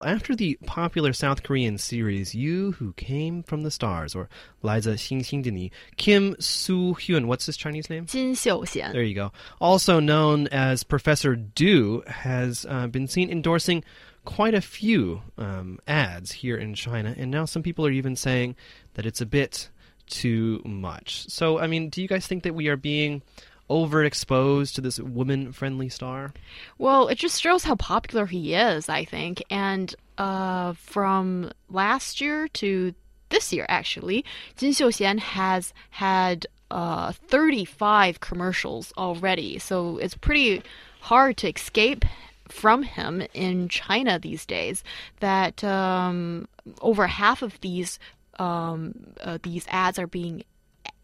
After the popular South Korean series You Who Came from the Stars or 来自星星的你, Kim Soo Hyun, what's his Chinese name? 金秀贤. There you go. Also known as Professor Do, has uh, been seen endorsing quite a few um, ads here in China, and now some people are even saying that it's a bit too much. So, I mean, do you guys think that we are being overexposed to this woman friendly star? Well, it just shows how popular he is, I think. And uh, from last year to this year, actually, Jin Xiuxian has had uh, 35 commercials already. So it's pretty hard to escape from him in China these days. That um, over half of these um, uh, these ads are being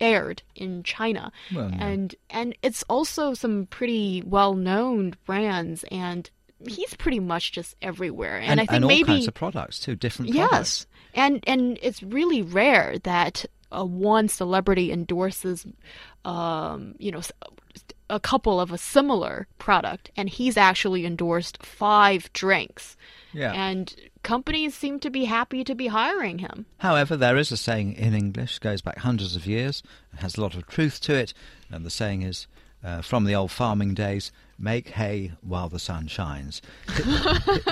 aired in China, Well, and and it's also some pretty well known brands, and he's pretty much just everywhere. And, and, I think and all maybe kinds of products too, different yes, products. and and it's really rare that uh, one celebrity endorses, um, you know. A couple of a similar product, and he's actually endorsed five drinks. Yeah. And companies seem to be happy to be hiring him. However, there is a saying in English, goes back hundreds of years, and has a lot of truth to it. And the saying is, uh, from the old farming days, make hay while the sun shines.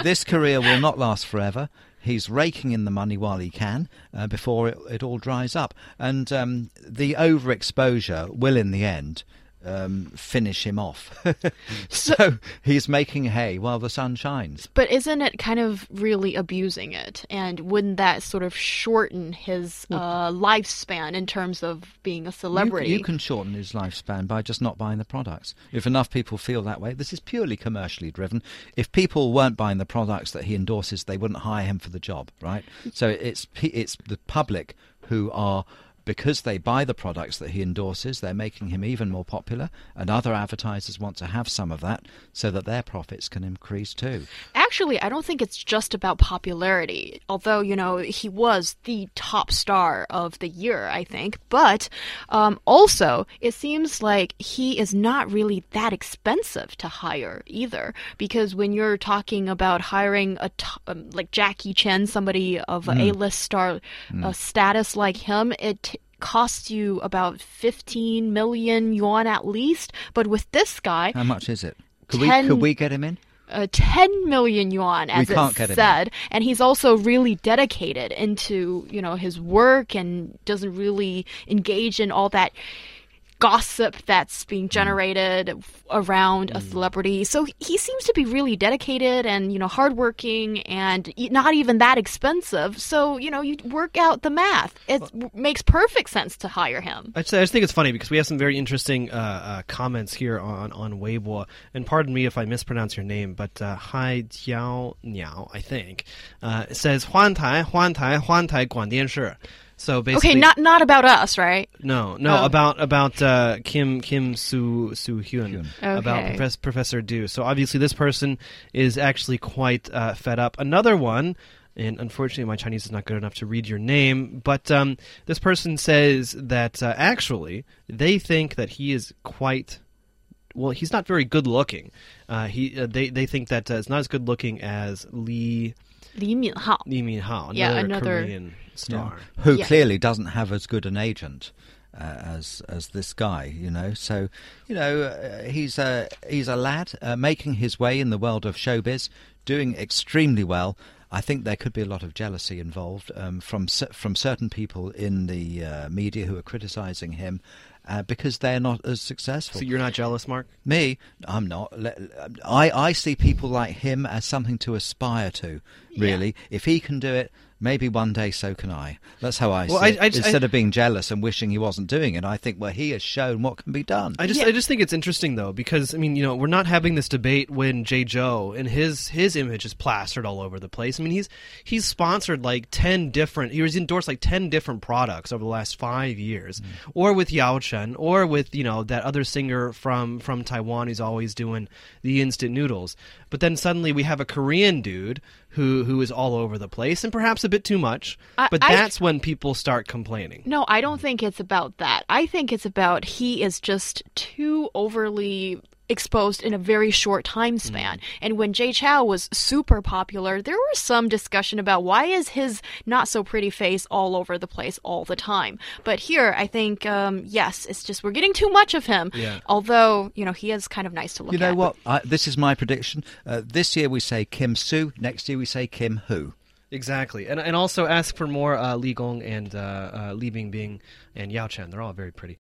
this career will not last forever. He's raking in the money while he can uh, before it, it all dries up. And um, the overexposure will, in the end, um, finish him off. so he's making hay while the sun shines. But isn't it kind of really abusing it? And wouldn't that sort of shorten his uh, lifespan in terms of being a celebrity? You, can shorten his lifespan by just not buying the products. If enough people feel that way, this is purely commercially driven. If people weren't buying the products that he endorses, they wouldn't hire him for the job, right? So it's it's the public who are because they buy the products that he endorses, they're making him even more popular, and other advertisers want to have some of that so that their profits can increase too. Actually, I don't think it's just about popularity. Although, you know, he was the top star of the year, I think. But um, also, it seems like he is not really that expensive to hire either. Because when you're talking about hiring a um, like Jackie Chan, somebody of a A-list star uh, status like him, it costs you about 15 million yuan at least. But with this guy, How much is it? Could we could we get him in? Uh, 10 million yuan as it get it said. And he's also really dedicated into you know his work and doesn't really engage in all that gossip that's being mm. generated around mm. a celebrity. So he seems to be really dedicated and you know hardworking and not even that expensive. So you know you work out the math. It well, makes perfect sense to hire him. I just, I just, think it's funny because we have some very interesting uh, uh, comments here on on Weibo. And pardon me if I mispronounce your name, but uh, Hai Jiao Niao, I think, uh, says Huan Tai Huan Tai Huan Tai Guan Dian Shi. So basically, okay not not about us right no, no, Oh. about about uh, Kim Kim Soo Soo Hyun, Hyun. about Okay. Professor, Professor Du. So obviously, this person is actually quite uh, fed up. Another one, and unfortunately, my Chinese is not good enough to read your name, but um, this person says that uh, actually they think that he is quite. Well, he's not very good looking. Uh, he uh, they they think that uh, it's not as good looking as Lee Li Minhao Lee Min Hao, another, Yeah, another- Korean star. who Yeah. clearly doesn't have as good an agent uh, as as this guy, you know. So, you know, uh, he's a he's a lad uh, making his way in the world of showbiz, doing extremely well. I think there could be a lot of jealousy involved um, from from certain people in the uh, media who are criticising him uh, because they're not as successful. So you're not jealous, Mark? Me, I'm not. I, I see people like him as something to aspire to, really. If he can do it, maybe one day so can I. That's how I Well, see I- it. I just- Instead I- of being jealous and wishing he wasn't doing it, I think, well, he has shown what can be done. I just Yeah. I just think it's interesting though because I mean you know we're not having this debate when Jay Chou and his his image is plastered all over the place. I mean he's he's sponsored like ten different he was endorsed like ten different products over the last five years, mm. or with Yao Chen, or with you know that other singer from from Taiwan who's always doing the instant noodles. But then suddenly we have a Korean dude who who is all over the place and perhaps a bit too much. I- but I- that's when people start complaining. No, I don't think it's about that. I think it's about he is just too overly exposed in a very short time span. And when Jay Chou was super popular, there was some discussion about why is his not so pretty face all over the place all the time. But here, I think um, yes, it's just we're getting too much of him. Yeah. Although you know he is kind of nice to look You know at. what? I, this is my prediction. Uh, this year we say Kim Soo. Next year we say Kim Who. Exactly, and and also ask for more uh, Li Gong and uh, uh, Li Bingbing and Yao Chen. They're all very pretty.